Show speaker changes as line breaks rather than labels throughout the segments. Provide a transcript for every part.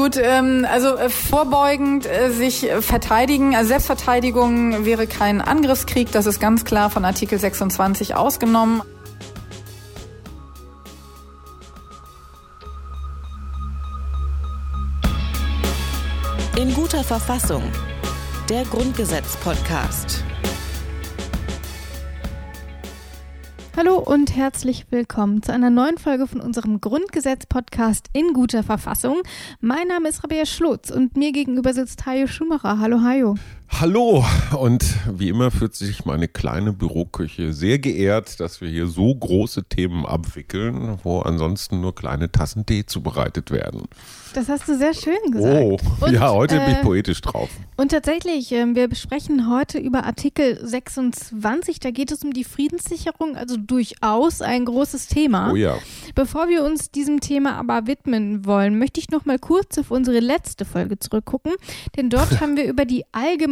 Gut, ähm, also äh, vorbeugend äh, sich verteidigen, also Selbstverteidigung wäre kein Angriffskrieg, das ist ganz klar von Artikel 26 ausgenommen.
In guter Verfassung. Der Grundgesetz-Podcast.
Hallo und herzlich willkommen zu einer neuen Folge von unserem Grundgesetz-Podcast in guter Verfassung. Mein Name ist Rabea Schlotz und mir gegenüber sitzt Hajo Schumacher. Hallo Hajo.
Hallo und wie immer fühlt sich meine kleine Büroküche sehr geehrt, dass wir hier so große Themen abwickeln, wo ansonsten nur kleine Tassen Tee zubereitet werden.
Das hast du sehr schön gesagt.
Oh, und, ja, heute äh, bin ich poetisch drauf.
Und tatsächlich, äh, wir besprechen heute über Artikel 26. Da geht es um die Friedenssicherung, also durchaus ein großes Thema.
Oh ja.
Bevor wir uns diesem Thema aber widmen wollen, möchte ich noch mal kurz auf unsere letzte Folge zurückgucken, denn dort haben wir über die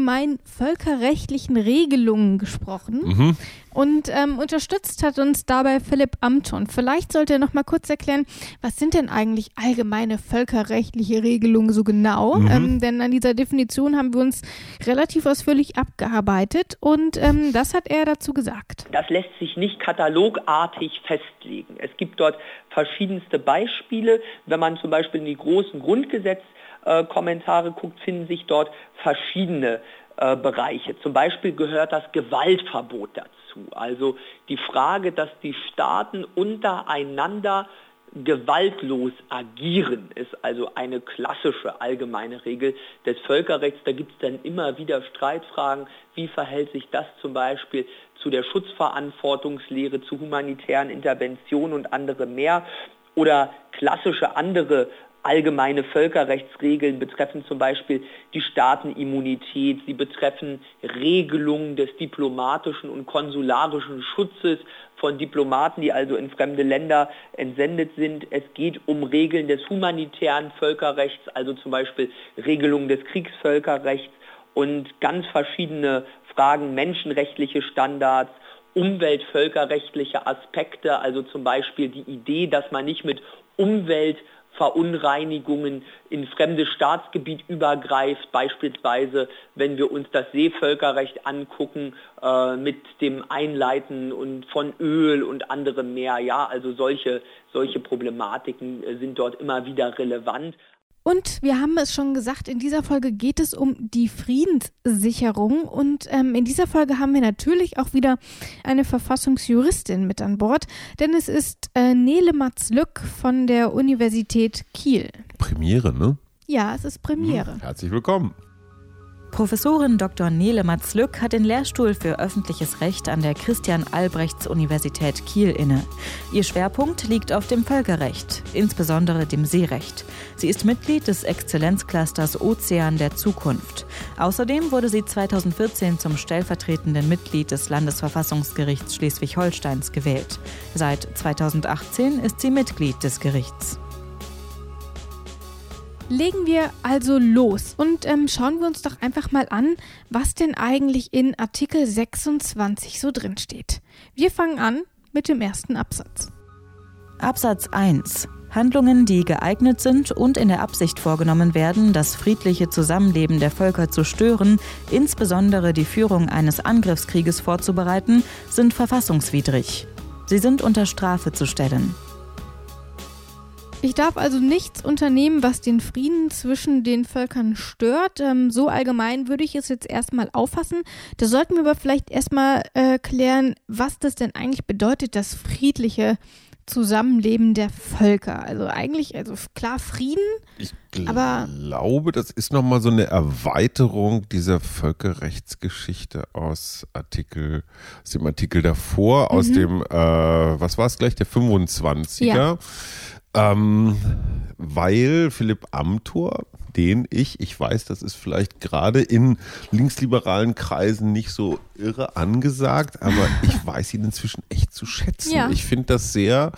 allgemein völkerrechtlichen Regelungen gesprochen. Mhm. Und ähm, unterstützt hat uns dabei Philipp Amthon. Vielleicht sollte er noch mal kurz erklären, was sind denn eigentlich allgemeine völkerrechtliche Regelungen so genau? Mhm. Ähm, denn an dieser Definition haben wir uns relativ ausführlich abgearbeitet und ähm, das hat er dazu gesagt.
Das lässt sich nicht katalogartig festlegen. Es gibt dort verschiedenste Beispiele. Wenn man zum Beispiel in die großen Grundgesetzkommentare guckt, finden sich dort verschiedene äh, Bereiche. Zum Beispiel gehört das Gewaltverbot dazu. Also die Frage, dass die Staaten untereinander gewaltlos agieren, ist also eine klassische allgemeine Regel des Völkerrechts. Da gibt es dann immer wieder Streitfragen, wie verhält sich das zum Beispiel zu der Schutzverantwortungslehre, zu humanitären Interventionen und andere mehr oder klassische andere allgemeine Völkerrechtsregeln betreffen zum Beispiel die Staatenimmunität, sie betreffen Regelungen des diplomatischen und konsularischen Schutzes von Diplomaten, die also in fremde Länder entsendet sind. Es geht um Regeln des humanitären Völkerrechts, also zum Beispiel Regelungen des Kriegsvölkerrechts und ganz verschiedene Fragen, menschenrechtliche Standards, umweltvölkerrechtliche Aspekte, also zum Beispiel die Idee, dass man nicht mit Umwelt Verunreinigungen in fremdes Staatsgebiet übergreift, beispielsweise wenn wir uns das Seevölkerrecht angucken äh, mit dem Einleiten und von Öl und anderem mehr. Ja, also solche, solche Problematiken äh, sind dort immer wieder relevant.
Und wir haben es schon gesagt, in dieser Folge geht es um die Friedenssicherung. Und ähm, in dieser Folge haben wir natürlich auch wieder eine Verfassungsjuristin mit an Bord, denn es ist äh, Nele Matz-Lück von der Universität Kiel.
Premiere, ne?
Ja, es ist Premiere.
Hm, herzlich willkommen.
Professorin Dr. Nele Matz-Lück hat den Lehrstuhl für öffentliches Recht an der Christian-Albrechts-Universität Kiel inne. Ihr Schwerpunkt liegt auf dem Völkerrecht, insbesondere dem Seerecht. Sie ist Mitglied des Exzellenzclusters Ozean der Zukunft. Außerdem wurde sie 2014 zum stellvertretenden Mitglied des Landesverfassungsgerichts Schleswig-Holsteins gewählt. Seit 2018 ist sie Mitglied des Gerichts.
Legen wir also los und ähm, schauen wir uns doch einfach mal an, was denn eigentlich in Artikel 26 so drin steht. Wir fangen an mit dem ersten Absatz.
Absatz 1. Handlungen, die geeignet sind und in der Absicht vorgenommen werden, das friedliche Zusammenleben der Völker zu stören, insbesondere die Führung eines Angriffskrieges vorzubereiten, sind verfassungswidrig. Sie sind unter Strafe zu stellen.
Ich darf also nichts unternehmen, was den Frieden zwischen den Völkern stört. Ähm, so allgemein würde ich es jetzt erstmal auffassen. Da sollten wir aber vielleicht erstmal äh, klären, was das denn eigentlich bedeutet, das friedliche Zusammenleben der Völker. Also eigentlich, also klar Frieden.
Ich glaube, das ist nochmal so eine Erweiterung dieser Völkerrechtsgeschichte aus Artikel, aus dem Artikel davor, mhm. aus dem, äh, was war es gleich, der 25er. Ja. Ähm, weil Philipp Amthor, den ich, ich weiß, das ist vielleicht gerade in linksliberalen Kreisen nicht so irre angesagt, aber ich weiß ihn inzwischen echt zu schätzen. Ja. Ich finde das sehr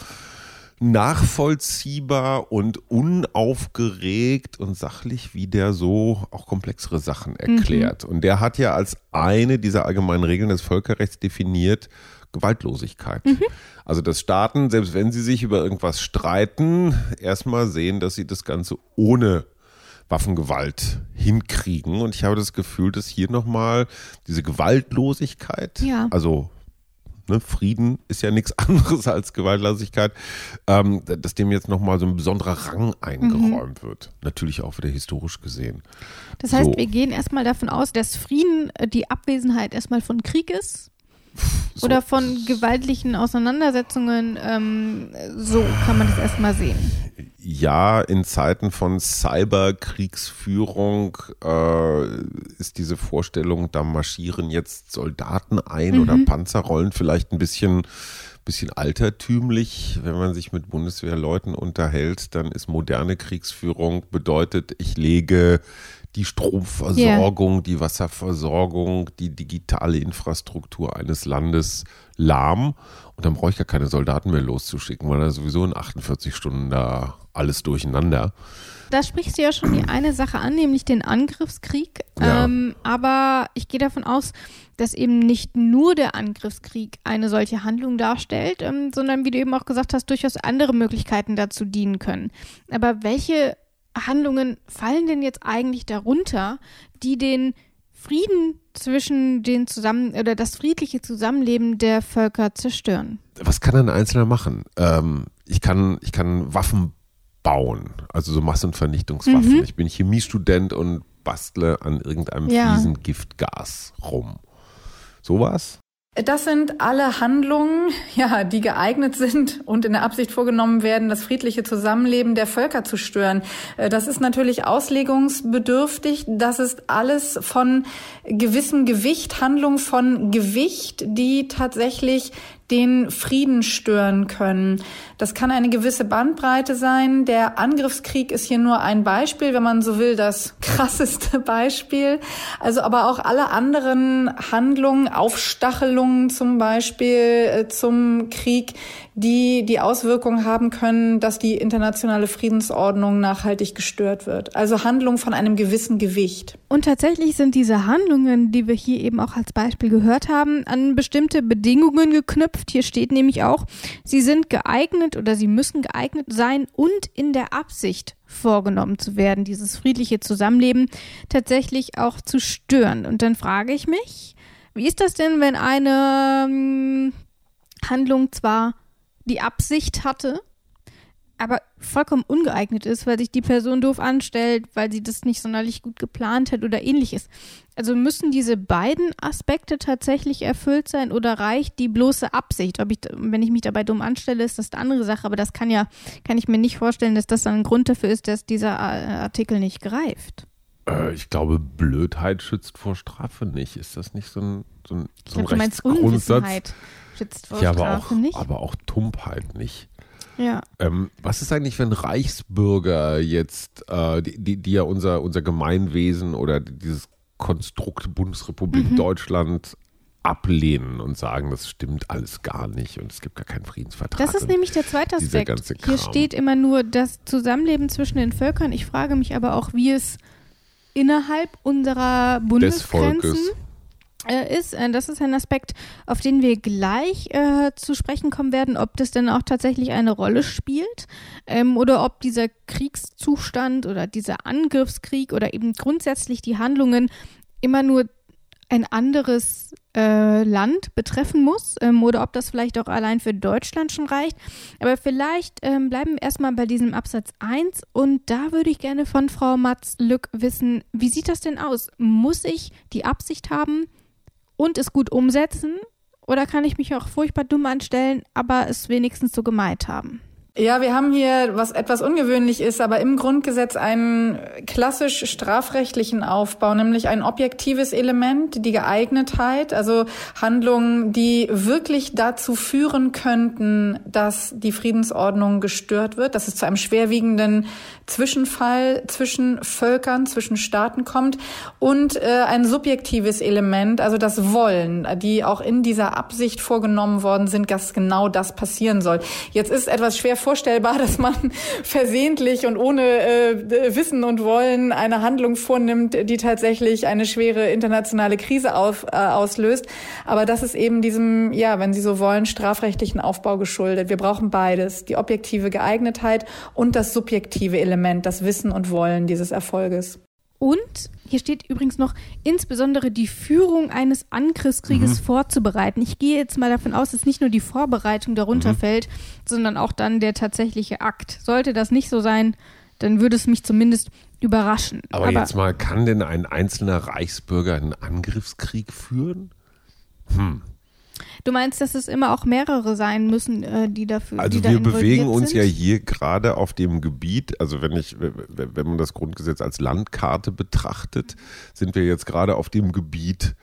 nachvollziehbar und unaufgeregt und sachlich, wie der so auch komplexere Sachen erklärt. Mhm. Und der hat ja als eine dieser allgemeinen Regeln des Völkerrechts definiert, Gewaltlosigkeit. Mhm. Also dass Staaten, selbst wenn sie sich über irgendwas streiten, erstmal sehen, dass sie das Ganze ohne Waffengewalt hinkriegen. Und ich habe das Gefühl, dass hier nochmal diese Gewaltlosigkeit,
Ja.
also ne, Frieden ist ja nichts anderes als Gewaltlosigkeit, ähm, dass dem jetzt nochmal so ein besonderer Rang eingeräumt wird. Natürlich auch wieder historisch gesehen.
Das heißt,
So.
wir gehen erstmal davon aus, dass Frieden äh, die Abwesenheit erstmal von Krieg ist
So.
oder von gewaltlichen Auseinandersetzungen. Ähm, so kann man das erstmal sehen.
Ja, in Zeiten von Cyberkriegsführung äh, ist diese Vorstellung, da marschieren jetzt Soldaten ein oder Panzerrollen vielleicht ein bisschen, bisschen altertümlich. Wenn man sich mit Bundeswehrleuten unterhält, dann ist moderne Kriegsführung bedeutet, ich lege die Stromversorgung, die Wasserversorgung, die digitale Infrastruktur eines Landes lahm. Und dann brauche ich gar keine Soldaten mehr loszuschicken, weil da sowieso in 48 Stunden da alles durcheinander.
Da sprichst du ja schon die eine Sache an, nämlich den Angriffskrieg.
Ja.
Ähm, aber ich gehe davon aus, dass eben nicht nur der Angriffskrieg eine solche Handlung darstellt, ähm, sondern wie du eben auch gesagt hast, durchaus andere Möglichkeiten dazu dienen können. Aber welche Handlungen fallen denn jetzt eigentlich darunter, die den Frieden zwischen den zusammen oder das friedliche Zusammenleben der Völker zerstören?
Was kann ein Einzelner machen? Ähm, ich, kann, ich kann Waffen bauen, also so Massenvernichtungswaffen.
Mhm.
Ich bin Chemiestudent und bastle an irgendeinem
Ja.
fiesen Giftgas rum. Sowas?
Das sind alle Handlungen, ja, die geeignet sind und in der Absicht vorgenommen werden, das friedliche Zusammenleben der Völker zu stören. Äh, Das ist natürlich auslegungsbedürftig. Das ist alles von gewissem Gewicht, Handlung von Gewicht, die tatsächlich den Frieden stören können. Das kann eine gewisse Bandbreite sein. Der Angriffskrieg ist hier nur ein Beispiel, wenn man so will, das krasseste Beispiel. Also aber auch alle anderen Handlungen, Aufstachelungen zum Beispiel äh, zum Krieg, die die Auswirkung haben können, dass die internationale Friedensordnung nachhaltig gestört wird. Also Handlungen von einem gewissen Gewicht.
Und tatsächlich sind diese Handlungen, die wir hier eben auch als Beispiel gehört haben, an bestimmte Bedingungen geknüpft. Hier steht nämlich auch, sie sind geeignet oder sie müssen geeignet sein und in der Absicht vorgenommen zu werden, dieses friedliche Zusammenleben tatsächlich auch zu stören. Und dann frage ich mich, wie ist das denn, wenn eine ähm, Handlung zwar die Absicht hatte, aber vollkommen ungeeignet ist, weil sich die Person doof anstellt, weil sie das nicht sonderlich gut geplant hat oder ähnliches. Also müssen diese beiden Aspekte tatsächlich erfüllt sein oder reicht die bloße Absicht? Ob ich, wenn ich mich dabei dumm anstelle, ist das eine andere Sache, aber das kann ja, kann ich mir nicht vorstellen, dass das dann ein Grund dafür ist, dass dieser äh, Artikel nicht greift.
Äh, ich glaube, Blödheit schützt vor Strafe nicht. Ist das nicht so ein, so ein, so ein
glaube, du meinst
Rechtsgrundsatz?
Unwissenheit schützt vor
Ja, aber auch,
nicht.
aber auch Tumpheit nicht.
Ja.
Ähm, was ist eigentlich, wenn Reichsbürger jetzt, äh, die, die, die ja unser, unser Gemeinwesen oder dieses Konstrukt Bundesrepublik
Mhm.
Deutschland ablehnen und sagen, das stimmt alles gar nicht und es gibt gar keinen Friedensvertrag.
Das ist nämlich der zweite Aspekt. Hier steht immer nur das Zusammenleben zwischen den Völkern. Ich frage mich aber auch, wie es innerhalb unserer
des
Bundesgrenzen
Volkes.
Ist. Äh, das ist ein Aspekt, auf den wir gleich äh, zu sprechen kommen werden, ob das denn auch tatsächlich eine Rolle spielt ähm, oder ob dieser Kriegszustand oder dieser Angriffskrieg oder eben grundsätzlich die Handlungen immer nur ein anderes äh, Land betreffen muss ähm, oder ob das vielleicht auch allein für Deutschland schon reicht. Aber vielleicht ähm, bleiben wir erstmal bei diesem Absatz 1 und da würde ich gerne von Frau Matz Lück wissen, wie sieht das denn aus? Muss ich die Absicht haben und es gut umsetzen oder kann ich mich auch furchtbar dumm anstellen, aber es wenigstens so gemeint haben?
Ja, wir haben hier, was etwas ungewöhnlich ist, aber im Grundgesetz einen klassisch strafrechtlichen Aufbau, nämlich ein objektives Element, die Geeignetheit, also Handlungen, die wirklich dazu führen könnten, dass die Friedensordnung gestört wird, dass es zu einem schwerwiegenden Zwischenfall zwischen Völkern, zwischen Staaten kommt und äh, ein subjektives Element, also das Wollen, die auch in dieser Absicht vorgenommen worden sind, dass genau das passieren soll. Jetzt ist etwas schwer vorstellbar, dass man versehentlich und ohne äh, Wissen und Wollen eine Handlung vornimmt, die tatsächlich eine schwere internationale Krise auf, äh, auslöst. Aber das ist eben diesem, ja, wenn Sie so wollen, strafrechtlichen Aufbau geschuldet. Wir brauchen beides, die objektive Geeignetheit und das subjektive Element, das Wissen und Wollen dieses Erfolges.
Und hier steht übrigens noch, insbesondere die Führung eines Angriffskrieges mhm. vorzubereiten. Ich gehe jetzt mal davon aus, dass nicht nur die Vorbereitung darunter mhm. fällt, sondern auch dann der tatsächliche Akt. Sollte das nicht so sein, dann würde es mich zumindest überraschen.
Aber, Aber jetzt mal, kann denn ein einzelner Reichsbürger einen Angriffskrieg führen?
Hm. Du meinst, dass es immer auch mehrere sein müssen, äh, die dafür.
Also
die
wir bewegen uns ja hier gerade auf dem Gebiet, also wenn ich, wenn man das Grundgesetz als Landkarte betrachtet, sind wir jetzt gerade auf dem Gebiet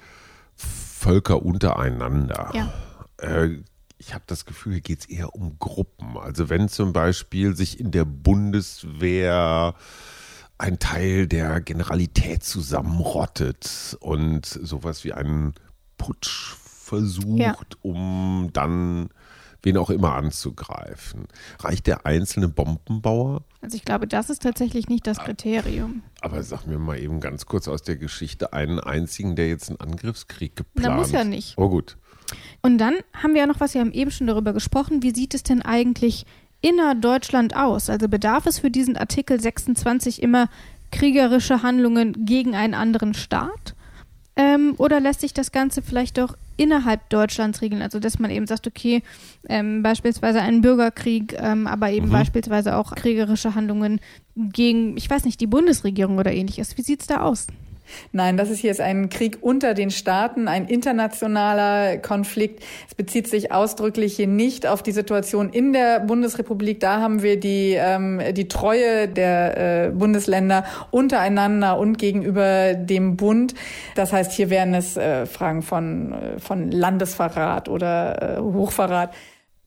Völker untereinander. Ja. Äh, ich habe das Gefühl, hier geht es eher um Gruppen. Also wenn zum Beispiel sich in der Bundeswehr ein Teil der Generalität zusammenrottet und sowas wie einen Putsch versucht, ja. um dann wen auch immer anzugreifen. Reicht der einzelne Bombenbauer?
Also ich glaube, das ist tatsächlich nicht das Kriterium.
Aber sag mir mal eben ganz kurz aus der Geschichte einen einzigen, der jetzt einen Angriffskrieg geplant.
hat. Muss ja nicht.
Oh gut.
Und dann haben wir ja noch was, wir haben eben schon darüber gesprochen, wie sieht es denn eigentlich innerdeutschland aus? Also bedarf es für diesen Artikel 26 immer kriegerische Handlungen gegen einen anderen Staat? Ähm, oder lässt sich das Ganze vielleicht doch innerhalb Deutschlands regeln? Also, dass man eben sagt, okay, ähm, beispielsweise einen Bürgerkrieg, ähm, aber eben mhm. beispielsweise auch kriegerische Handlungen gegen, ich weiß nicht, die Bundesregierung oder ähnliches. Wie sieht es da aus?
Nein, das ist hier ist ein Krieg unter den Staaten, ein internationaler Konflikt. Es bezieht sich ausdrücklich hier nicht auf die Situation in der Bundesrepublik. Da haben wir die, ähm, die Treue der äh, Bundesländer untereinander und gegenüber dem Bund. Das heißt, hier wären es äh, Fragen von, äh, von Landesverrat oder äh, Hochverrat.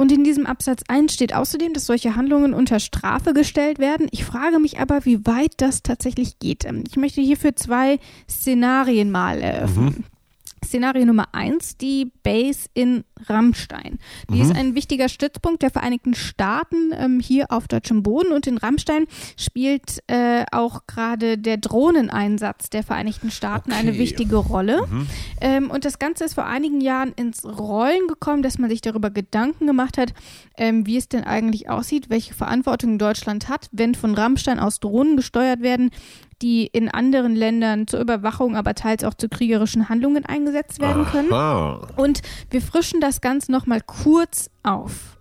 Und in diesem Absatz 1 steht außerdem, dass solche Handlungen unter Strafe gestellt werden. Ich frage mich aber, wie weit das tatsächlich geht. Ich möchte hierfür zwei Szenarien mal eröffnen. Mhm. Szenario Nummer eins, die Base in Rammstein. Die mhm. ist ein wichtiger Stützpunkt der Vereinigten Staaten ähm, hier auf deutschem Boden und in Rammstein spielt äh, auch gerade der Drohneneinsatz der Vereinigten Staaten okay. eine wichtige Rolle. Mhm. Ähm, und das Ganze ist vor einigen Jahren ins Rollen gekommen, dass man sich darüber Gedanken gemacht hat, ähm, wie es denn eigentlich aussieht, welche Verantwortung Deutschland hat, wenn von Rammstein aus Drohnen gesteuert werden, die in anderen Ländern zur Überwachung, aber teils auch zu kriegerischen Handlungen eingesetzt werden können. Aha. Und wir frischen das Ganze nochmal kurz auf.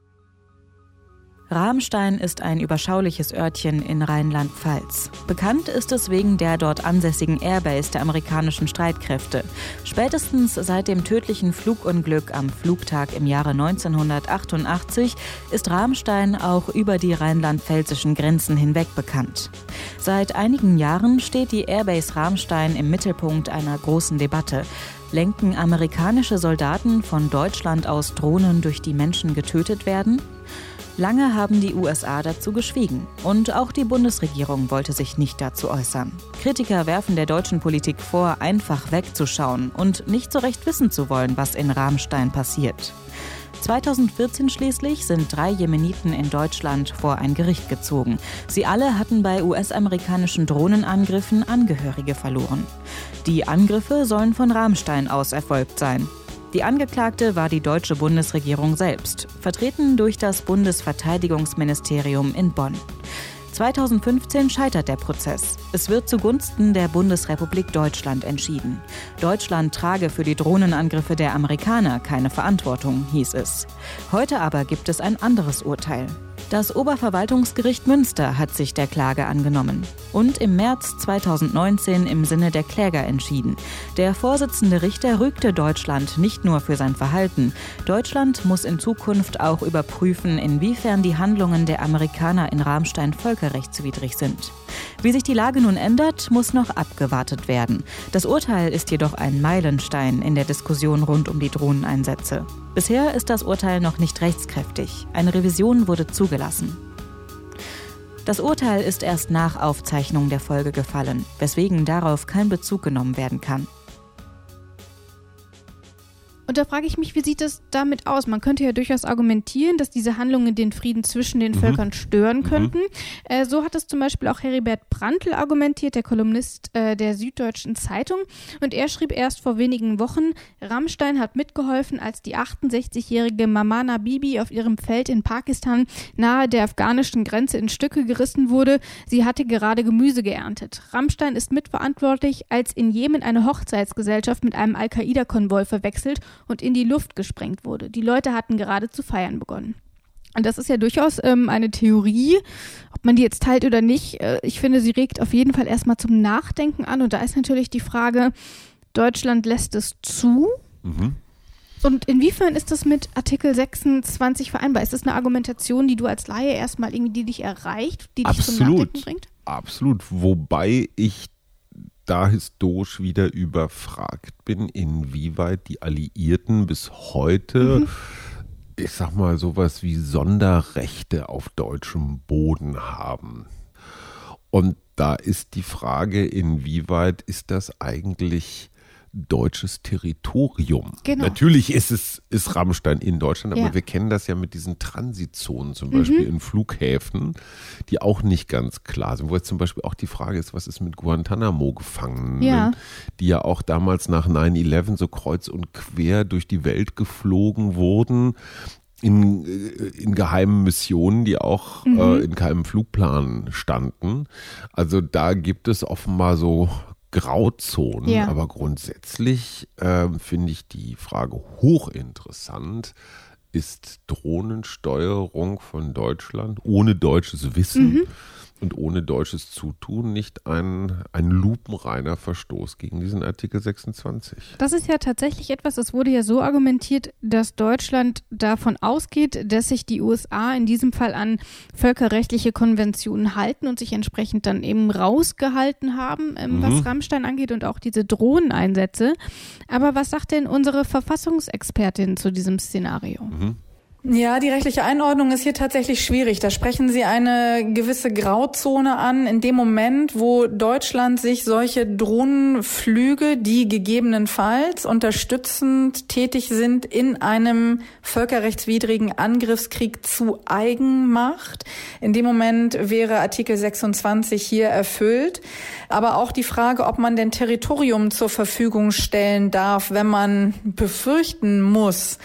Rahmstein ist ein überschauliches Örtchen in Rheinland-Pfalz. Bekannt ist es wegen der dort ansässigen Airbase der amerikanischen Streitkräfte. Spätestens seit dem tödlichen Flugunglück am Flugtag im Jahre 1988 ist Rahmstein auch über die rheinland-pfälzischen Grenzen hinweg bekannt. Seit einigen Jahren steht die Airbase Rahmstein im Mittelpunkt einer großen Debatte lenken amerikanische Soldaten von Deutschland aus Drohnen durch die Menschen getötet werden? Lange haben die USA dazu geschwiegen und auch die Bundesregierung wollte sich nicht dazu äußern. Kritiker werfen der deutschen Politik vor, einfach wegzuschauen und nicht so recht wissen zu wollen, was in Rahmstein passiert. 2014 schließlich sind drei Jemeniten in Deutschland vor ein Gericht gezogen. Sie alle hatten bei US-amerikanischen Drohnenangriffen Angehörige verloren. Die Angriffe sollen von Rahmstein aus erfolgt sein. Die Angeklagte war die deutsche Bundesregierung selbst, vertreten durch das Bundesverteidigungsministerium in Bonn. 2015 scheitert der Prozess. Es wird zugunsten der Bundesrepublik Deutschland entschieden. Deutschland trage für die Drohnenangriffe der Amerikaner keine Verantwortung, hieß es. Heute aber gibt es ein anderes Urteil. Das Oberverwaltungsgericht Münster hat sich der Klage angenommen und im März 2019 im Sinne der Kläger entschieden. Der Vorsitzende Richter rügte Deutschland nicht nur für sein Verhalten. Deutschland muss in Zukunft auch überprüfen, inwiefern die Handlungen der Amerikaner in Rahmstein völkerrechtswidrig sind. Wie sich die Lage nun ändert, muss noch abgewartet werden. Das Urteil ist jedoch ein Meilenstein in der Diskussion rund um die Drohneneinsätze. Bisher ist das Urteil noch nicht rechtskräftig. Eine Revision wurde zugelassen. Das Urteil ist erst nach Aufzeichnung der Folge gefallen, weswegen darauf kein Bezug genommen werden kann.
Da frage ich mich, wie sieht es damit aus? Man könnte ja durchaus argumentieren, dass diese Handlungen den Frieden zwischen den mhm. Völkern stören mhm. könnten. Mhm. Äh, so hat es zum Beispiel auch Heribert Prantl argumentiert, der Kolumnist äh, der Süddeutschen Zeitung. Und er schrieb erst vor wenigen Wochen, Rammstein hat mitgeholfen, als die 68-jährige Mamana Bibi auf ihrem Feld in Pakistan nahe der afghanischen Grenze in Stücke gerissen wurde. Sie hatte gerade Gemüse geerntet. Rammstein ist mitverantwortlich, als in Jemen eine Hochzeitsgesellschaft mit einem Al-Qaida-Konvoi verwechselt und in die Luft gesprengt wurde. Die Leute hatten gerade zu feiern begonnen. Und das ist ja durchaus ähm, eine Theorie, ob man die jetzt teilt oder nicht. Äh, ich finde, sie regt auf jeden Fall erstmal zum Nachdenken an. Und da ist natürlich die Frage, Deutschland lässt es zu. Mhm. Und inwiefern ist das mit Artikel 26 vereinbar? Ist das eine Argumentation, die du als Laie erstmal irgendwie, die dich erreicht, die dich
Absolut.
zum Nachdenken bringt?
Absolut. Wobei ich da historisch wieder überfragt bin, inwieweit die Alliierten bis heute, mhm. ich sag mal, sowas wie Sonderrechte auf deutschem Boden haben. Und da ist die Frage, inwieweit ist das eigentlich deutsches Territorium. Genau. Natürlich ist es ist Rammstein in Deutschland, aber ja. wir kennen das ja mit diesen Transitzonen zum Beispiel mhm. in Flughäfen, die auch nicht ganz klar sind. Wo jetzt zum Beispiel auch die Frage ist, was ist mit Guantanamo-Gefangenen, ja. die ja auch damals nach 9-11 so kreuz und quer durch die Welt geflogen wurden in, äh, in geheimen Missionen, die auch mhm. äh, in keinem Flugplan standen. Also da gibt es offenbar so Grauzonen, ja. aber grundsätzlich äh, finde ich die Frage hochinteressant. Ist Drohnensteuerung von Deutschland ohne deutsches Wissen mhm und ohne deutsches Zutun nicht ein, ein lupenreiner Verstoß gegen diesen Artikel 26.
Das ist ja tatsächlich etwas, es wurde ja so argumentiert, dass Deutschland davon ausgeht, dass sich die USA in diesem Fall an völkerrechtliche Konventionen halten und sich entsprechend dann eben rausgehalten haben, ähm, mhm. was Rammstein angeht und auch diese Drohneneinsätze. Aber was sagt denn unsere Verfassungsexpertin zu diesem Szenario? Mhm.
Ja, die rechtliche Einordnung ist hier tatsächlich schwierig. Da sprechen Sie eine gewisse Grauzone an. In dem Moment, wo Deutschland sich solche Drohnenflüge, die gegebenenfalls unterstützend tätig sind, in einem völkerrechtswidrigen Angriffskrieg zu eigen macht, in dem Moment wäre Artikel 26 hier erfüllt. Aber auch die Frage, ob man denn Territorium zur Verfügung stellen darf, wenn man befürchten muss,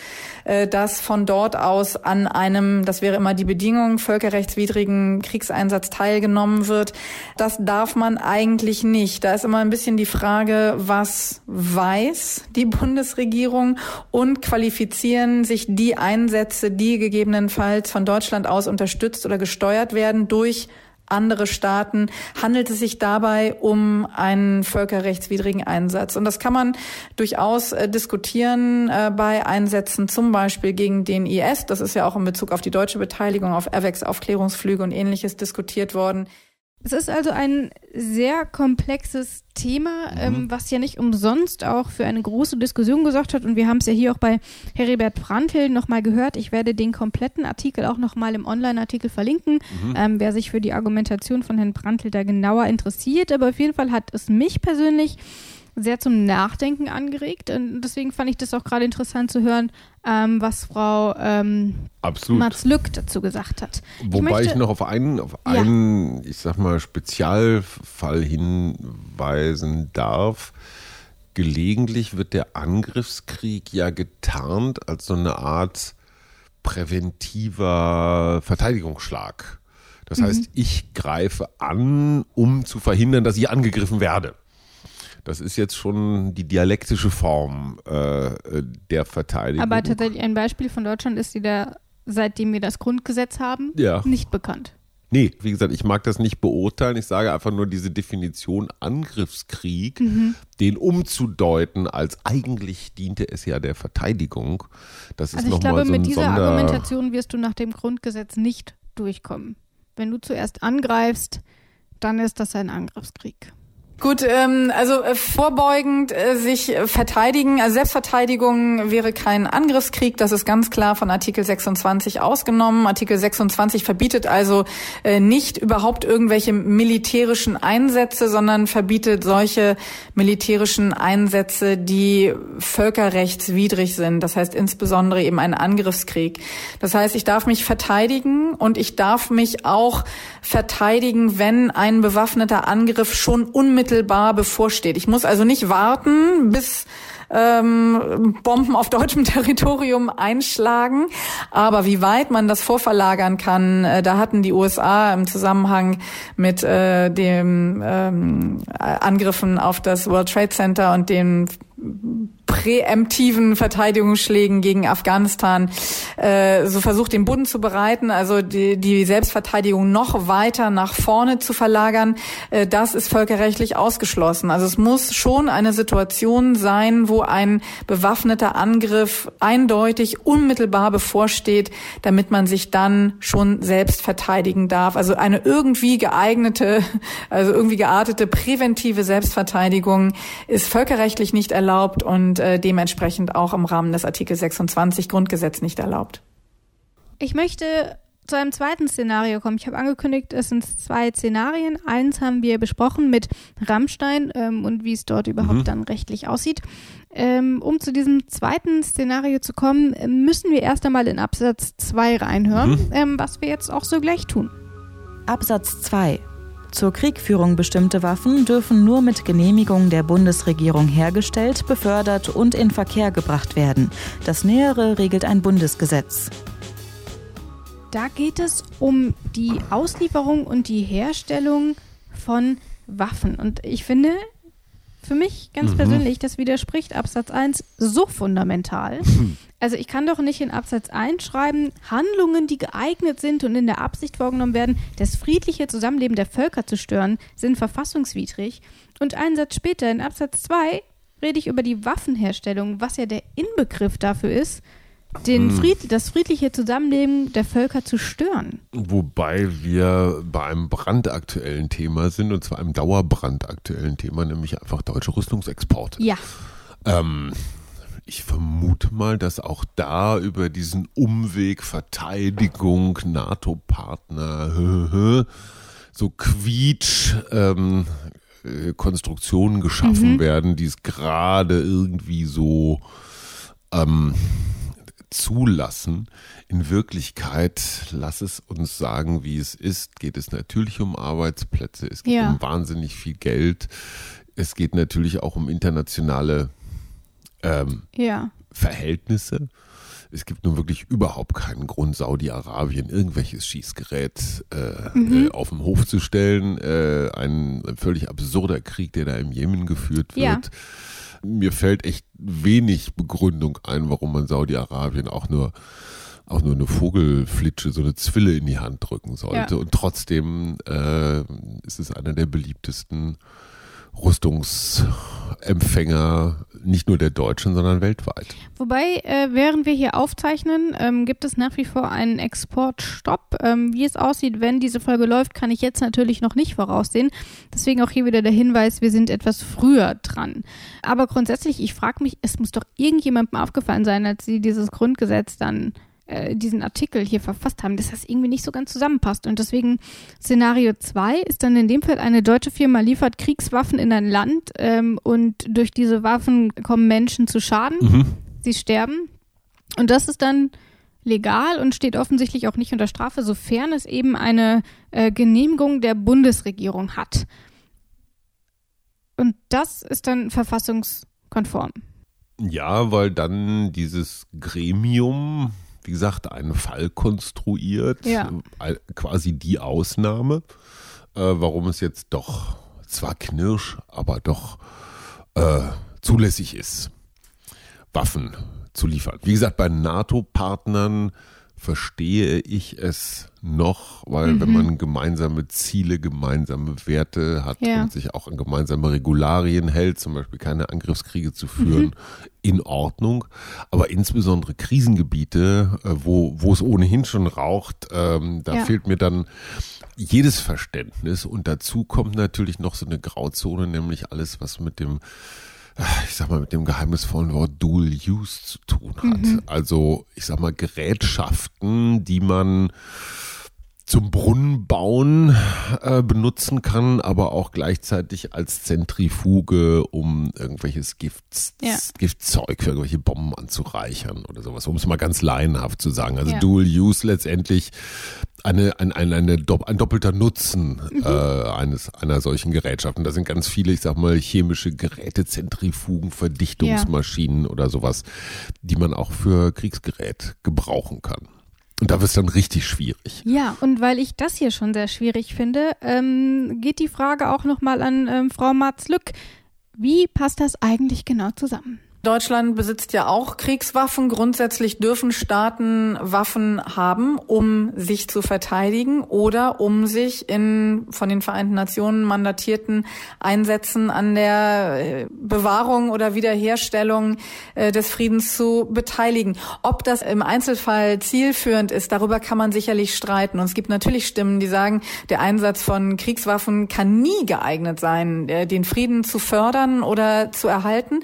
äh, dass von dort aus an einem, das wäre immer die Bedingung, völkerrechtswidrigen Kriegseinsatz teilgenommen wird. Das darf man eigentlich nicht. Da ist immer ein bisschen die Frage, was weiß die Bundesregierung und qualifizieren sich die Einsätze, die gegebenenfalls von Deutschland aus unterstützt oder gesteuert werden durch andere Staaten, handelt es sich dabei um einen völkerrechtswidrigen Einsatz. Und das kann man durchaus äh, diskutieren äh, bei Einsätzen zum Beispiel gegen den IS. Das ist ja auch in Bezug auf die deutsche Beteiligung auf AVEX Aufklärungsflüge und ähnliches diskutiert worden.
Es ist also ein sehr komplexes Thema, mhm. ähm, was ja nicht umsonst auch für eine große Diskussion gesorgt hat. Und wir haben es ja hier auch bei Heribert Prantl nochmal gehört. Ich werde den kompletten Artikel auch nochmal im Online-Artikel verlinken, mhm. ähm, wer sich für die Argumentation von Herrn Prantl da genauer interessiert. Aber auf jeden Fall hat es mich persönlich sehr zum Nachdenken angeregt. Und deswegen fand ich das auch gerade interessant zu hören, ähm, was Frau ähm, Mats Lück dazu gesagt hat.
Wobei ich, möchte, ich noch auf einen, auf einen ja. ich sag mal, Spezialfall hinweisen darf. Gelegentlich wird der Angriffskrieg ja getarnt als so eine Art präventiver Verteidigungsschlag. Das mhm. heißt, ich greife an, um zu verhindern, dass ich angegriffen werde. Das ist jetzt schon die dialektische Form äh, der Verteidigung.
Aber tatsächlich ein Beispiel von Deutschland ist die da, seitdem wir das Grundgesetz haben, ja. nicht bekannt.
Nee, wie gesagt, ich mag das nicht beurteilen. Ich sage einfach nur diese Definition Angriffskrieg, mhm. den umzudeuten, als eigentlich diente es ja der Verteidigung. Das ist also ich glaube, so
mit dieser Sonder Argumentation wirst du nach dem Grundgesetz nicht durchkommen. Wenn du zuerst angreifst, dann ist das ein Angriffskrieg.
Gut, ähm, also äh, vorbeugend äh, sich äh, verteidigen. Also Selbstverteidigung wäre kein Angriffskrieg. Das ist ganz klar von Artikel 26 ausgenommen. Artikel 26 verbietet also äh, nicht überhaupt irgendwelche militärischen Einsätze, sondern verbietet solche militärischen Einsätze, die völkerrechtswidrig sind. Das heißt insbesondere eben ein Angriffskrieg. Das heißt, ich darf mich verteidigen und ich darf mich auch verteidigen, wenn ein bewaffneter Angriff schon unmittelbar bevorsteht. Ich muss also nicht warten, bis ähm, Bomben auf deutschem Territorium einschlagen. Aber wie weit man das vorverlagern kann, äh, da hatten die USA im Zusammenhang mit äh, dem ähm, Angriffen auf das World Trade Center und den präemptiven Verteidigungsschlägen gegen Afghanistan äh, so versucht, den Boden zu bereiten, also die, die Selbstverteidigung noch weiter nach vorne zu verlagern, äh, das ist völkerrechtlich ausgeschlossen. Also es muss schon eine Situation sein, wo ein bewaffneter Angriff eindeutig unmittelbar bevorsteht, damit man sich dann schon selbst verteidigen darf. Also eine irgendwie geeignete, also irgendwie geartete präventive Selbstverteidigung ist völkerrechtlich nicht erlaubt und äh, dementsprechend auch im Rahmen des Artikel 26 Grundgesetz nicht erlaubt.
Ich möchte zu einem zweiten Szenario kommen. Ich habe angekündigt, es sind zwei Szenarien. Eins haben wir besprochen mit Rammstein ähm, und wie es dort überhaupt mhm. dann rechtlich aussieht. Ähm, um zu diesem zweiten Szenario zu kommen, müssen wir erst einmal in Absatz 2 reinhören, mhm. ähm, was wir jetzt auch so gleich tun.
Absatz 2 zur Kriegführung bestimmte Waffen dürfen nur mit Genehmigung der Bundesregierung hergestellt, befördert und in Verkehr gebracht werden. Das Nähere regelt ein Bundesgesetz.
Da geht es um die Auslieferung und die Herstellung von Waffen. Und ich finde, für mich ganz mhm. persönlich, das widerspricht Absatz 1 so fundamental. Also ich kann doch nicht in Absatz 1 schreiben, Handlungen, die geeignet sind und in der Absicht vorgenommen werden, das friedliche Zusammenleben der Völker zu stören, sind verfassungswidrig. Und einen Satz später in Absatz 2 rede ich über die Waffenherstellung, was ja der Inbegriff dafür ist, den hm. Fried, das friedliche Zusammenleben der Völker zu stören.
Wobei wir bei einem brandaktuellen Thema sind, und zwar einem dauerbrandaktuellen Thema, nämlich einfach deutsche Rüstungsexporte.
Ja.
Ähm, ich vermute mal, dass auch da über diesen Umweg Verteidigung, NATO-Partner, so Quietsch, ähm, äh, Konstruktionen geschaffen mhm. werden, die es gerade irgendwie so ähm, zulassen. In Wirklichkeit, lass es uns sagen, wie es ist, geht es natürlich um Arbeitsplätze, es geht ja. um wahnsinnig viel Geld, es geht natürlich auch um internationale ähm, ja. Verhältnisse. Es gibt nun wirklich überhaupt keinen Grund, Saudi-Arabien irgendwelches Schießgerät äh, mhm. äh, auf den Hof zu stellen. Äh, ein, völlig absurder Krieg, der da im Jemen geführt wird. Ja mir fällt echt wenig Begründung ein, warum man Saudi-Arabien auch nur auch nur eine Vogelflitsche, so eine Zwille in die Hand drücken sollte. Ja. Und trotzdem äh, ist es einer der beliebtesten Rüstungsempfänger nicht nur der Deutschen, sondern weltweit.
Wobei, äh, während wir hier aufzeichnen, ähm, gibt es nach wie vor einen Exportstopp. Ähm, wie es aussieht, wenn diese Folge läuft, kann ich jetzt natürlich noch nicht voraussehen. Deswegen auch hier wieder der Hinweis, wir sind etwas früher dran. Aber grundsätzlich, ich frage mich, es muss doch irgendjemandem aufgefallen sein, als sie dieses Grundgesetz dann äh, diesen Artikel hier verfasst haben, dass das irgendwie nicht so ganz zusammenpasst. Und deswegen Szenario 2 ist dann in dem Fall, eine deutsche Firma liefert Kriegswaffen in ein Land ähm, und durch diese Waffen kommen Menschen zu Schaden. Mhm. Sie sterben. Und das ist dann legal und steht offensichtlich auch nicht unter Strafe, sofern es eben eine äh, Genehmigung der Bundesregierung hat. Und das ist dann verfassungskonform.
Ja, weil dann dieses Gremium wie gesagt, einen Fall konstruiert, ja. Äh, quasi die Ausnahme, äh, warum es jetzt doch zwar knirsch, aber doch äh, zulässig ist, Waffen zu liefern. Wie gesagt, bei NATO-Partnern verstehe ich es noch, weil mhm. wenn man gemeinsame Ziele, gemeinsame Werte hat ja. und sich auch an gemeinsame Regularien hält, zum Beispiel keine Angriffskriege zu führen, mhm. in Ordnung. Aber insbesondere Krisengebiete, äh, wo, wo es ohnehin schon raucht, ähm, da ja. fehlt mir dann jedes Verständnis. Und dazu kommt natürlich noch so eine Grauzone, nämlich alles, was mit dem ich sag mal, mit dem geheimnisvollen Wort Dual Use zu tun hat. Mhm. Also, ich sag mal, Gerätschaften, die man zum Brunnenbauen äh, benutzen kann, aber auch gleichzeitig als Zentrifuge, um irgendwelches Gifts, ja. Giftzeug für irgendwelche Bomben anzureichern oder sowas, um es mal ganz laienhaft zu sagen. Also ja. Dual Use letztendlich eine, ein, ein, eine, ein doppelter Nutzen mhm. äh, eines einer solchen Gerätschaften. Da sind ganz viele, ich sag mal, chemische Geräte, Zentrifugen, Verdichtungsmaschinen ja. oder sowas, die man auch für Kriegsgerät gebrauchen kann. Und da wird es dann richtig schwierig.
Ja, und weil ich das hier schon sehr schwierig finde, ähm, geht die Frage auch nochmal an ähm, Frau Marz-Lück. Wie passt das eigentlich genau zusammen?
Deutschland besitzt ja auch Kriegswaffen. Grundsätzlich dürfen Staaten Waffen haben, um sich zu verteidigen oder um sich in von den Vereinten Nationen mandatierten Einsätzen an der äh, Bewahrung oder Wiederherstellung äh, des Friedens zu beteiligen. Ob das im Einzelfall zielführend ist, darüber kann man sicherlich streiten. Und es gibt natürlich Stimmen, die sagen, der Einsatz von Kriegswaffen kann nie geeignet sein, äh, den Frieden zu fördern oder zu erhalten.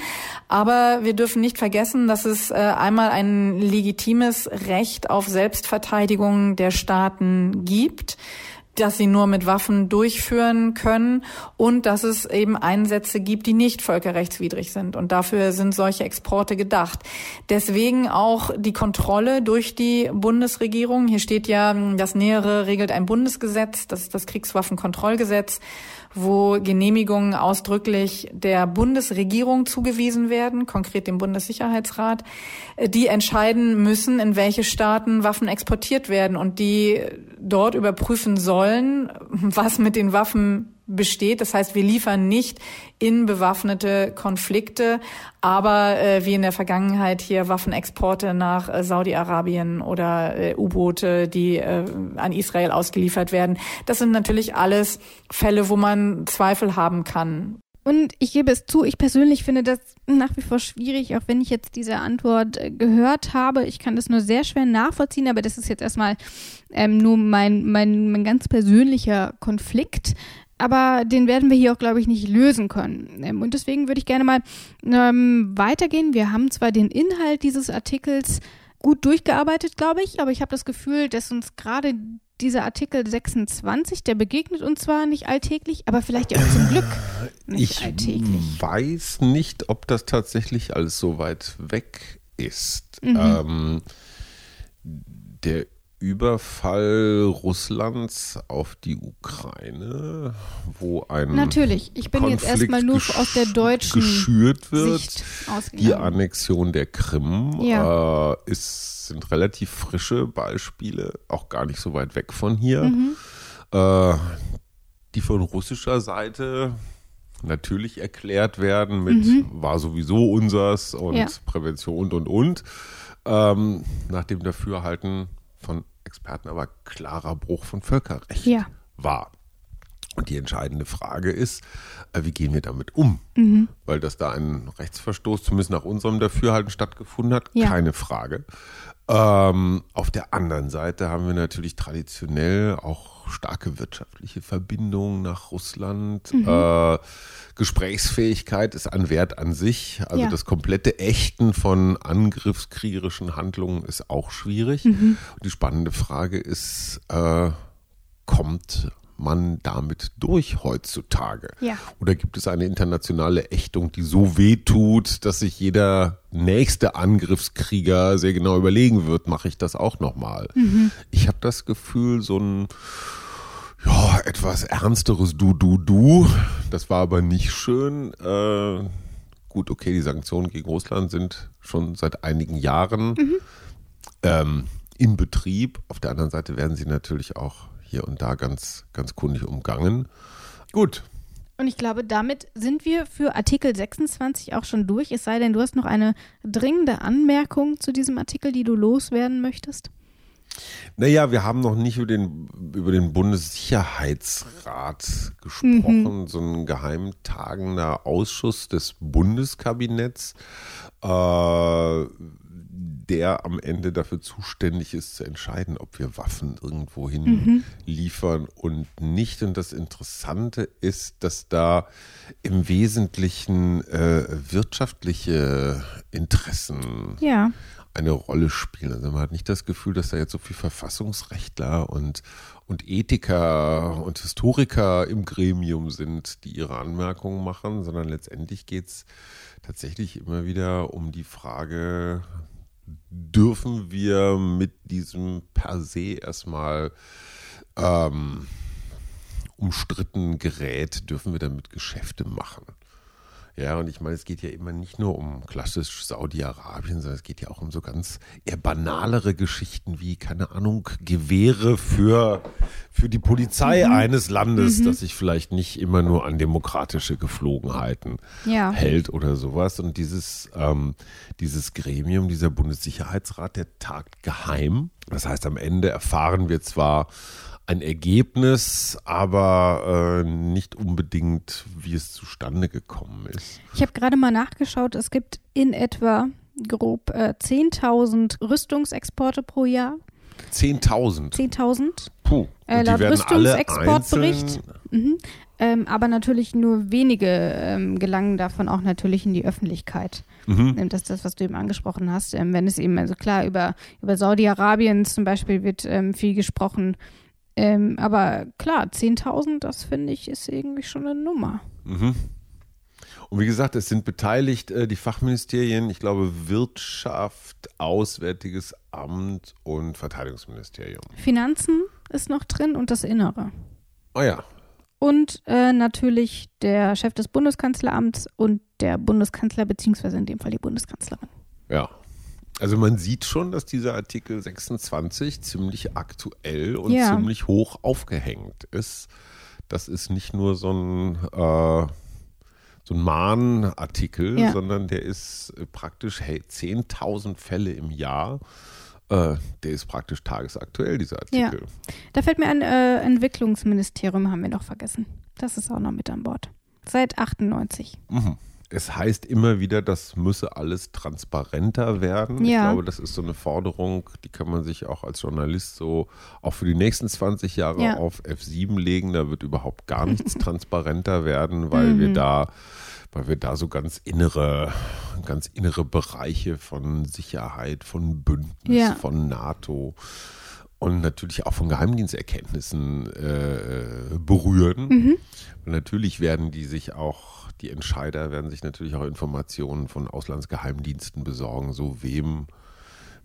Aber wir dürfen nicht vergessen, dass es äh, einmal ein legitimes Recht auf Selbstverteidigung der Staaten gibt dass sie nur mit Waffen durchführen können und dass es eben Einsätze gibt, die nicht völkerrechtswidrig sind. Und dafür sind solche Exporte gedacht. Deswegen auch die Kontrolle durch die Bundesregierung. Hier steht ja, das Nähere regelt ein Bundesgesetz, das ist das Kriegswaffenkontrollgesetz wo Genehmigungen ausdrücklich der Bundesregierung zugewiesen werden, konkret dem Bundessicherheitsrat, die entscheiden müssen, in welche Staaten Waffen exportiert werden und die dort überprüfen sollen, was mit den Waffen besteht. Das heißt, wir liefern nicht in bewaffnete Konflikte, aber äh, wie in der Vergangenheit hier Waffenexporte nach äh, Saudi-Arabien oder äh, U-Boote, die äh, an Israel ausgeliefert werden. Das sind natürlich alles Fälle, wo man Zweifel haben kann.
Und ich gebe es zu, ich persönlich finde das nach wie vor schwierig, auch wenn ich jetzt diese Antwort äh, gehört habe. Ich kann das nur sehr schwer nachvollziehen, aber das ist jetzt erstmal ähm, nur mein, mein, mein ganz persönlicher Konflikt aber den werden wir hier auch, glaube ich, nicht lösen können. Ähm, und deswegen würde ich gerne mal ähm, weitergehen. Wir haben zwar den Inhalt dieses Artikels gut durchgearbeitet, glaube ich, aber ich habe das Gefühl, dass uns gerade dieser Artikel 26, der begegnet uns zwar nicht alltäglich, aber vielleicht auch zum Glück nicht
ich
alltäglich.
Ich weiß nicht, ob das tatsächlich alles so weit weg ist. Mhm. Ähm, der Überfall Russlands auf die Ukraine, wo ein
Natürlich, ich bin Konflikt jetzt erstmal nur aus der deutschen
geschürt wird. Die Annexion der Krim ja. äh, ist, sind relativ frische Beispiele, auch gar nicht so weit weg von hier. Mhm. Äh, die von russischer Seite natürlich erklärt werden mit mhm. war sowieso unsers und ja. Prävention und und und. Ähm, nach dem Dafürhalten Experten aber klarer Bruch von Völkerrecht ja. war. Und die entscheidende Frage ist, äh, wie gehen wir damit um? Mhm. Weil dass da ein Rechtsverstoß zumindest nach unserem Dafürhalten stattgefunden hat, ja. keine Frage. Ähm, auf der anderen Seite haben wir natürlich traditionell auch starke wirtschaftliche Verbindungen nach Russland. Mhm. Äh, Gesprächsfähigkeit ist ein Wert an sich. Also ja. das komplette Ächten von angriffskriegerischen Handlungen ist auch schwierig. Mhm. Und die spannende Frage ist, äh, kommt man damit durch heutzutage? Ja. Oder gibt es eine internationale Ächtung, die so weh tut, dass sich jeder nächste Angriffskrieger sehr genau überlegen wird, mache ich das auch nochmal? Mhm. Ich habe das Gefühl, so ein ja, etwas ernsteres Du, Du, Du. Das war aber nicht schön. Äh, gut, okay, die Sanktionen gegen Russland sind schon seit einigen Jahren mhm. ähm, in Betrieb. Auf der anderen Seite werden sie natürlich auch hier und da ganz, ganz kundig umgangen. Gut.
Und ich glaube, damit sind wir für Artikel 26 auch schon durch. Es sei denn, du hast noch eine dringende Anmerkung zu diesem Artikel, die du loswerden möchtest.
Naja, wir haben noch nicht über den, über den Bundessicherheitsrat gesprochen, mhm. so ein geheimtagender Ausschuss des Bundeskabinetts. Äh, der am Ende dafür zuständig ist, zu entscheiden, ob wir Waffen irgendwohin mhm. liefern und nicht. Und das Interessante ist, dass da im Wesentlichen äh, wirtschaftliche Interessen
ja.
Eine Rolle spielen. Also man hat nicht das Gefühl, dass da jetzt so viel Verfassungsrechtler und, und Ethiker und Historiker im Gremium sind, die ihre Anmerkungen machen, sondern letztendlich geht es tatsächlich immer wieder um die Frage, dürfen wir mit diesem per se erstmal ähm, umstrittenen Gerät, dürfen wir damit Geschäfte machen? Ja, und ich meine, es geht ja immer nicht nur um klassisch Saudi-Arabien, sondern es geht ja auch um so ganz eher banalere Geschichten wie, keine Ahnung, Gewehre für, für die Polizei mhm. eines Landes, mhm. das sich vielleicht nicht immer nur an demokratische Geflogenheiten ja. hält oder sowas. Und dieses, ähm, dieses Gremium, dieser Bundessicherheitsrat, der tagt geheim. Das heißt, am Ende erfahren wir zwar, ein Ergebnis, aber äh, nicht unbedingt, wie es zustande gekommen ist.
Ich habe gerade mal nachgeschaut, es gibt in etwa grob äh, 10.000 Rüstungsexporte pro Jahr.
10.000?
10.000.
Puh.
Äh, laut Rüstungsexportbericht. Mhm. Ähm, aber natürlich nur wenige ähm, gelangen davon auch natürlich in die Öffentlichkeit. Mhm. Ähm, das ist das, was du eben angesprochen hast. Ähm, wenn es eben, also klar, über, über Saudi-Arabien zum Beispiel wird ähm, viel gesprochen. Ähm, aber klar, 10.000, das finde ich, ist irgendwie schon eine Nummer.
Mhm. Und wie gesagt, es sind beteiligt äh, die Fachministerien, ich glaube Wirtschaft, Auswärtiges Amt und Verteidigungsministerium.
Finanzen ist noch drin und das Innere.
Oh ja.
Und äh, natürlich der Chef des Bundeskanzleramts und der Bundeskanzler, beziehungsweise in dem Fall die Bundeskanzlerin.
Ja. Also man sieht schon, dass dieser Artikel 26 ziemlich aktuell und ja. ziemlich hoch aufgehängt ist. Das ist nicht nur so ein, äh, so ein Mahnartikel, ja. sondern der ist praktisch hey, 10.000 Fälle im Jahr. Äh, der ist praktisch tagesaktuell, dieser Artikel.
Ja. Da fällt mir ein äh, Entwicklungsministerium, haben wir noch vergessen. Das ist auch noch mit an Bord. Seit 98.
Mhm es heißt immer wieder, das müsse alles transparenter werden. Ja. Ich glaube, das ist so eine Forderung, die kann man sich auch als Journalist so auch für die nächsten 20 Jahre ja. auf F7 legen. Da wird überhaupt gar nichts transparenter werden, weil mhm. wir da weil wir da so ganz innere, ganz innere Bereiche von Sicherheit, von Bündnis, ja. von NATO und natürlich auch von Geheimdiensterkenntnissen äh, berühren. Mhm. Und natürlich werden die sich auch die Entscheider werden sich natürlich auch Informationen von Auslandsgeheimdiensten besorgen, so wem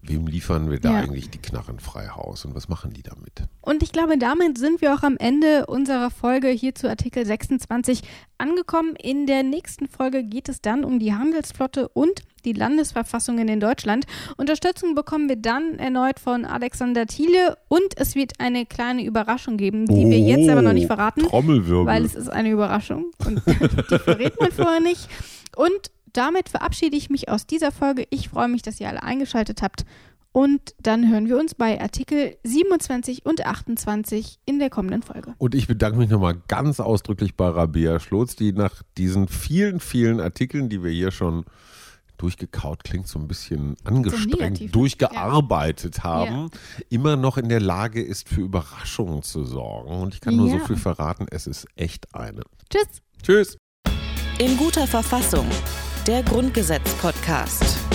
wem liefern wir da ja. eigentlich die Knarren frei Haus und was machen die damit?
Und ich glaube, damit sind wir auch am Ende unserer Folge hier zu Artikel 26 angekommen. In der nächsten Folge geht es dann um die Handelsflotte und die Landesverfassungen in Deutschland. Unterstützung bekommen wir dann erneut von Alexander Thiele und es wird eine kleine Überraschung geben, die oh, wir jetzt aber noch nicht verraten.
Trommelwirbel.
Weil es ist eine Überraschung und die verrät man vorher nicht. Und damit verabschiede ich mich aus dieser Folge. Ich freue mich, dass ihr alle eingeschaltet habt. Und dann hören wir uns bei Artikel 27 und 28 in der kommenden Folge.
Und ich bedanke mich nochmal ganz ausdrücklich bei Rabea Schlotz, die nach diesen vielen, vielen Artikeln, die wir hier schon durchgekaut klingt so ein bisschen angestrengt, so durchgearbeitet ja. haben, ja. immer noch in der Lage ist, für Überraschungen zu sorgen. Und ich kann nur ja. so viel verraten, es ist echt eine.
Tschüss.
Tschüss.
In guter Verfassung der Grundgesetz-Podcast.